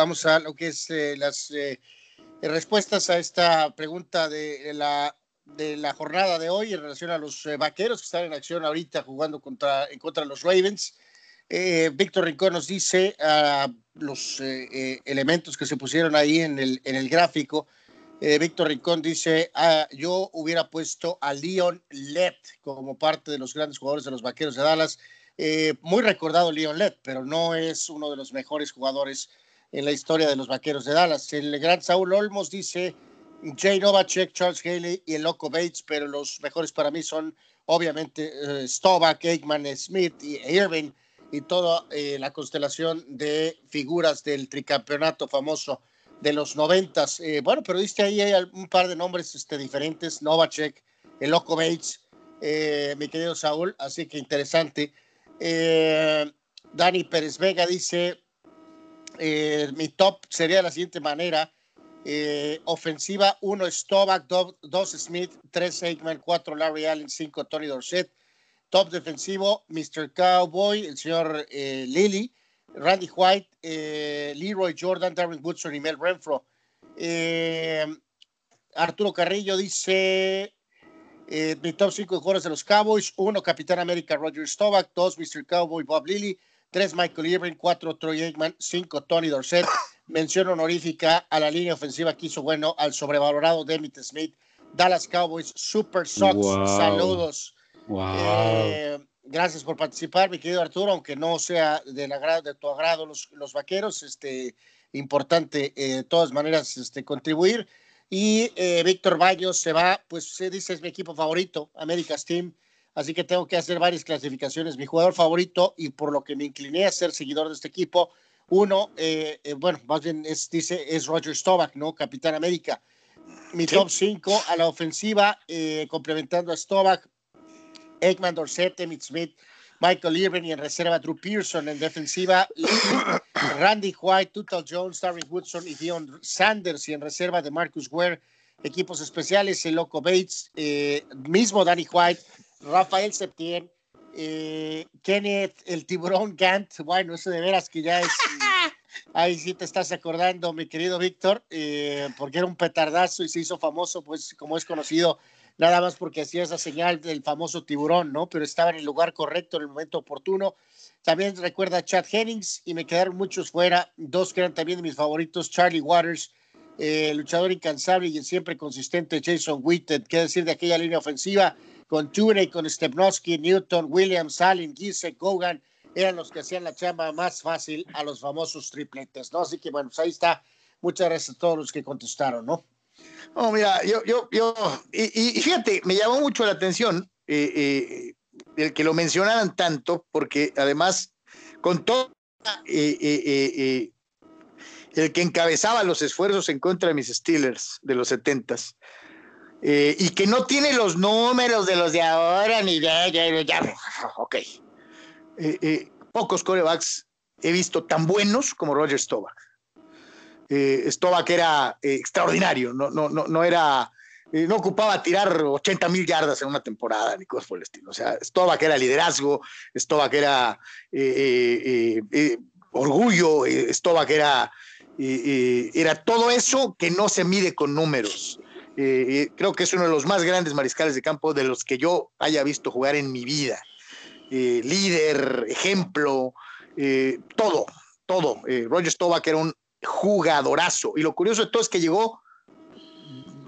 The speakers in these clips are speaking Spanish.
vamos a lo que es eh, las eh, respuestas a esta pregunta de la, de la jornada de hoy en relación a los eh, vaqueros que están en acción ahorita jugando contra, contra los Ravens. Víctor Rincón nos dice a los elementos que se pusieron ahí en el, en el gráfico. Víctor Rincón dice, ah, yo hubiera puesto a Leon Lett como parte de los grandes jugadores de los Vaqueros de Dallas eh, muy recordado Leon Lett, pero no es uno de los mejores jugadores en la historia de los Vaqueros de Dallas. El gran Saúl Olmos dice Jay Novacek, Charles Haley y el Loco Bates, pero los mejores para mí son obviamente uh, Staubach, Aikman, Smith y Irving y toda eh, la constelación de figuras del tricampeonato famoso de los noventas. bueno, pero diste ahí un par de nombres este, diferentes, Novacek, el Loco Bates, mi querido Saúl, así que interesante. Eh, Dani Pérez Vega dice, eh, mi top sería de la siguiente manera. Eh, ofensiva 1 Stovak, 2 Smith, 3 Aikman, 4 Larry Allen, 5 Tony Dorsett. Top defensivo, Mr. Cowboy, el señor Lilly, Randy White, Leroy Jordan, Darren Woodson y Mel Renfro. Arturo Carrillo dice eh, mi top 5 jugadores de los Cowboys: 1 Capitán América Roger Staubach, 2 Mr. Cowboy Bob Lilly, 3 Michael Irving, 4 Troy Aikman, 5 Tony Dorsett. Mención honorífica a la línea ofensiva que hizo bueno al sobrevalorado Demit Smith. Dallas Cowboys Super Sox. Saludos. Eh, gracias por participar, mi querido Arturo, aunque no sea del agrado, de tu agrado los, los vaqueros, este, importante eh, de todas maneras este, contribuir. Y eh, Víctor Baños se va, pues se dice es mi equipo favorito, Américas Team. Así que tengo que hacer varias clasificaciones. Mi jugador favorito y por lo que me incliné a ser seguidor de este equipo, uno, eh, eh, bueno, más bien es, dice, es Roger Staubach, ¿no? Capitán América. Mi top 5 a la ofensiva, complementando a Staubach, Ekman Dorsett, Emmitt Smith, Michael Irving y en reserva Drew Pearson. En defensiva, Randy White, Tutal Jones, Darren Woodson y Dion Sanders. Y en reserva de Marcus Ware. Equipos especiales, el Loco Bates, eh, mismo Danny White, Rafael Septién, eh, Kenneth, el tiburón Gant. Bueno, eso de veras que ya es. Ahí sí te estás acordando, mi querido Víctor, eh, porque era un petardazo y se hizo famoso, pues como es conocido nada más porque hacía esa señal del famoso tiburón, ¿no? Pero estaba en el lugar correcto en el momento oportuno. También recuerda a Chad Hennings y me quedaron muchos fuera, dos que eran también de mis favoritos, Charlie Waters, eh, luchador incansable y siempre consistente Jason Witten, qué decir de aquella línea ofensiva con y con Stepnowski, Newton, Williams, Allen, Gise, Gogan, eran los que hacían la chamba más fácil a los famosos tripletes, ¿no? Así que bueno, pues ahí está. Muchas gracias a todos los que contestaron, ¿no? No, mira, yo, yo, yo, y, fíjate, me llamó mucho la atención eh, eh, el que lo mencionaran tanto, porque además, con todo eh, el que encabezaba los esfuerzos en contra de mis Steelers de los setentas, y que no tiene los números de los de ahora, ni ya, ya, ya, ok. pocos corebacks he visto tan buenos como Roger Staubach eh, que era eh, extraordinario, no, no, no, no era, eh, no ocupaba tirar 80 mil yardas en una temporada, ni cosas por el estilo. O sea, que era liderazgo, que era eh, orgullo, que era, era todo eso que no se mide con números. Creo que es uno de los más grandes mariscales de campo de los que yo haya visto jugar en mi vida. líder, ejemplo, todo, todo. Roger que era un jugadorazo. Y lo curioso de todo es que llegó,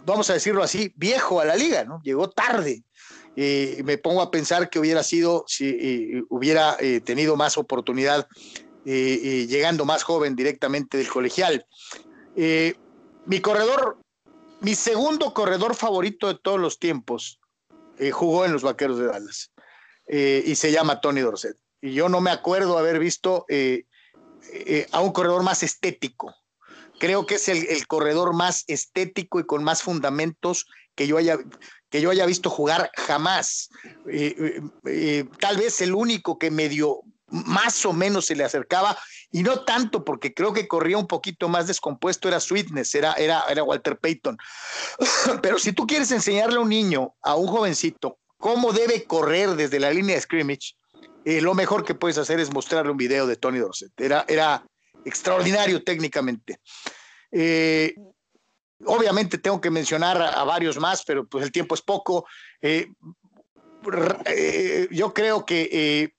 vamos a decirlo así, viejo a la liga, ¿no? Llegó tarde. me pongo a pensar que hubiera sido, si eh, hubiera eh, tenido más oportunidad, eh, llegando más joven directamente del colegial. mi corredor, mi segundo corredor favorito de todos los tiempos, jugó en los Vaqueros de Dallas y se llama Tony Dorset. Y yo no me acuerdo haber visto eh, a un corredor más estético. Creo que es el, corredor más estético y con más fundamentos que yo haya, que yo haya visto jugar jamás. Eh, eh, tal vez el único que medio más o menos se le acercaba, y no tanto porque creo que corría un poquito más descompuesto, era Sweetness, era, era, era Walter Payton. Pero si tú quieres enseñarle a un niño, a un jovencito, cómo debe correr desde la línea de scrimmage, lo mejor que puedes hacer es mostrarle un video de Tony Dorset. Era, era, extraordinario técnicamente. Eh, obviamente tengo que mencionar a, varios más, pero pues el tiempo es poco. Eh, yo creo que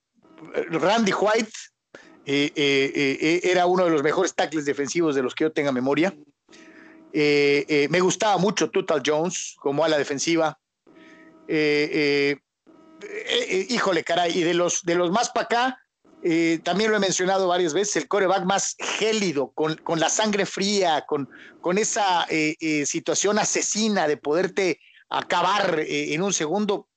Randy White era uno de los mejores tackles defensivos de los que yo tenga memoria. me gustaba mucho Total Jones como a la defensiva. híjole, caray, y de los, de los más para acá, eh, también lo he mencionado varias veces, el coreback más gélido, con, la sangre fría, con, con esa eh, eh, situación asesina de poderte acabar en un segundo.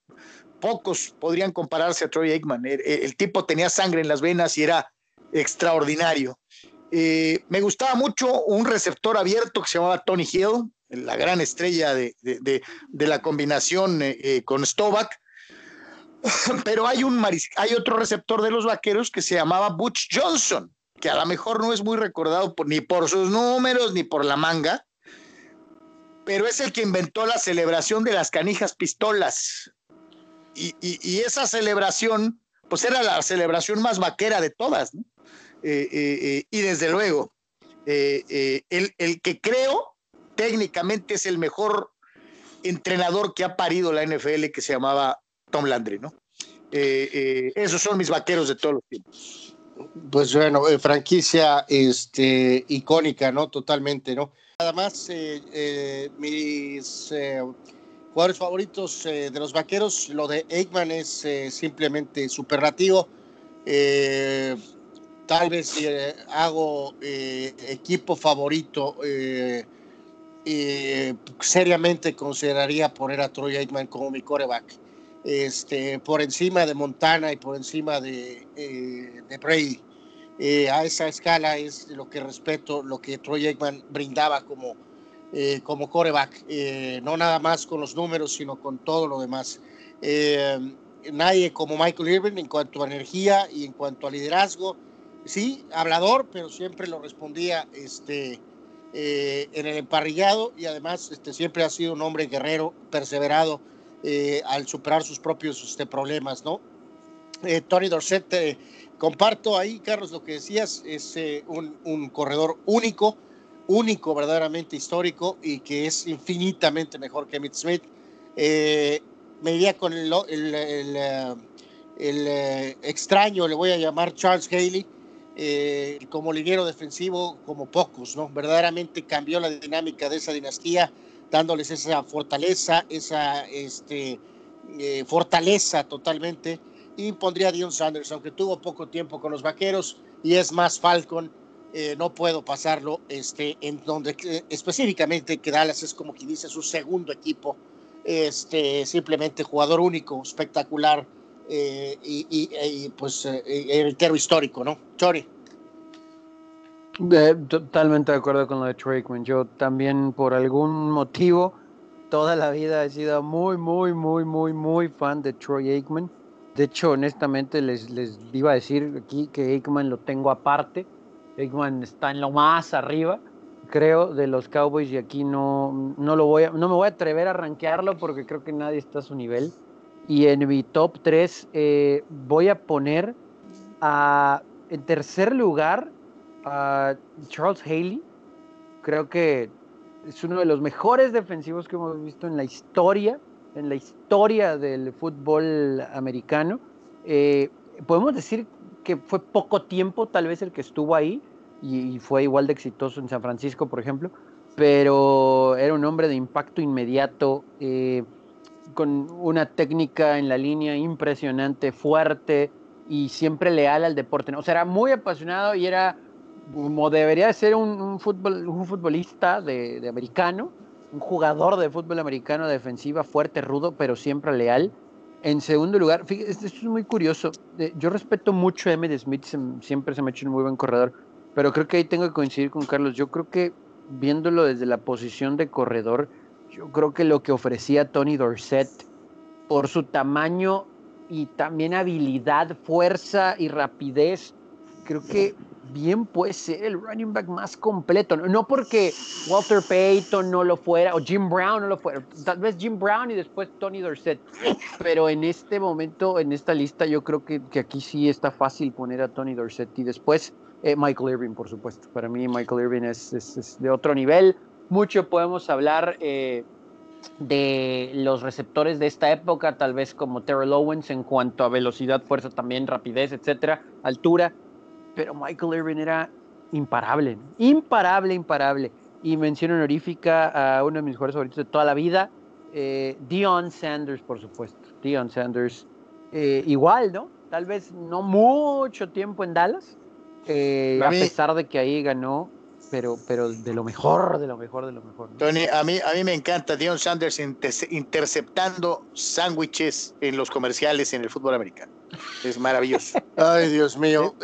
Pocos podrían compararse a Troy Aikman. El, tipo tenía sangre en las venas y era extraordinario. me gustaba mucho un receptor abierto que se llamaba Tony Hill, la gran estrella de, de la combinación con Stovak pero hay, un hay otro receptor de los vaqueros que se llamaba Butch Johnson, que a lo mejor no es muy recordado ni por sus números ni por la manga, pero es el que inventó la celebración de las canijas pistolas. Y, esa celebración, pues era la celebración más vaquera de todas, ¿no? Eh, eh, eh, y desde luego, el, el que creo técnicamente es el mejor entrenador que ha parido la NFL, que se llamaba Tom Landry, ¿no? Esos son mis vaqueros de todos los tiempos. Pues bueno, franquicia este, icónica, ¿no? Totalmente, ¿no? Nada más, mis jugadores favoritos de los vaqueros, lo de Eggman es simplemente superlativo. tal vez hago equipo favorito, seriamente consideraría poner a Troy Eggman como mi coreback este, por encima de Montana y por encima de, eh, de Brady. Eh, a esa escala es lo que respeto, lo que Troy Aikman brindaba como, eh, como coreback, no nada más con los números, sino con todo lo demás. nadie como Michael Irving en cuanto a energía y en cuanto a liderazgo, sí, hablador, pero siempre lo respondía este, en el emparrillado y además este, siempre ha sido un hombre guerrero, perseverado eh, al superar sus propios este, problemas, ¿no? Eh, Tony Dorset, eh, comparto ahí, Carlos, lo que decías, es un, corredor único, único, verdaderamente histórico y que es infinitamente mejor que Emmitt Smith. me iría con el, el, extraño, le voy a llamar Charles Haley, como liniero defensivo como pocos, ¿no? Verdaderamente cambió la dinámica de esa dinastía dándoles esa fortaleza, esa este, eh, fortaleza totalmente. Y pondría a Dion Sanders, aunque tuvo poco tiempo con los vaqueros y es más Falcon, eh, no puedo pasarlo este, en donde eh, específicamente que Dallas es como quien dice su segundo equipo, este, simplemente jugador único, espectacular y, y, pues entero histórico, ¿no? Chori totalmente de acuerdo con lo de Troy Yo también, por algún motivo, toda la vida he sido muy, muy, muy, muy, muy fan de Troy Aikman. De hecho, honestamente, les, les iba a decir aquí que Aikman lo tengo aparte. Aikman está en lo más arriba, creo, de los Cowboys y aquí no, no, lo voy a, no me voy a atrever a rankearlo porque creo que nadie está a su nivel. Y en mi top 3 eh, voy a poner a, en tercer lugar Charles Haley. Creo que es uno de los mejores defensivos que hemos visto en la historia, en la historia del fútbol americano. Eh, podemos decir que fue poco tiempo tal vez el que estuvo ahí y, fue igual de exitoso en San Francisco, por ejemplo, pero era un hombre de impacto inmediato, eh, con una técnica en la línea impresionante, fuerte y siempre leal al deporte. O sea, era muy apasionado y era como debería de ser un, fútbol, un futbolista de, americano, un jugador de fútbol americano defensiva fuerte, rudo, pero siempre leal. En segundo lugar, fíjate, esto es muy curioso. Yo respeto mucho a Emmett Smith, siempre se me ha hecho un muy buen corredor, pero creo que ahí tengo que coincidir con Carlos. Yo creo que viéndolo desde la posición de corredor, yo creo que lo que ofrecía Tony Dorset por su tamaño y también habilidad, fuerza y rapidez, creo que bien puede ser el running back más completo. No porque Walter Payton no lo fuera o Jim Brown no lo fuera. Tal vez Jim Brown y después Tony Dorsett. Pero en este momento, en esta lista, yo creo que, que aquí sí está fácil poner a Tony Dorsett. Y después, Eh, Michael Irving, por supuesto. Para mí Michael Irving es, de otro nivel. Mucho podemos hablar eh, de los receptores de esta época, tal vez como Terrell Owens en cuanto a velocidad, fuerza también, rapidez, etcétera, altura. Pero Michael Irving era imparable, imparable, imparable. Y mención honorífica a uno de mis jugadores favoritos de toda la vida, eh, Dion Sanders, por supuesto. Dion Sanders, eh, igual, ¿no? Tal vez no mucho tiempo en Dallas, eh, a, pesar de que ahí ganó, pero, pero de lo mejor, de lo mejor, de lo mejor. Tony, a mí, a mí me encanta Dion Sanders interceptando sándwiches en los comerciales en el fútbol americano. Es maravilloso. Ay, Dios mío.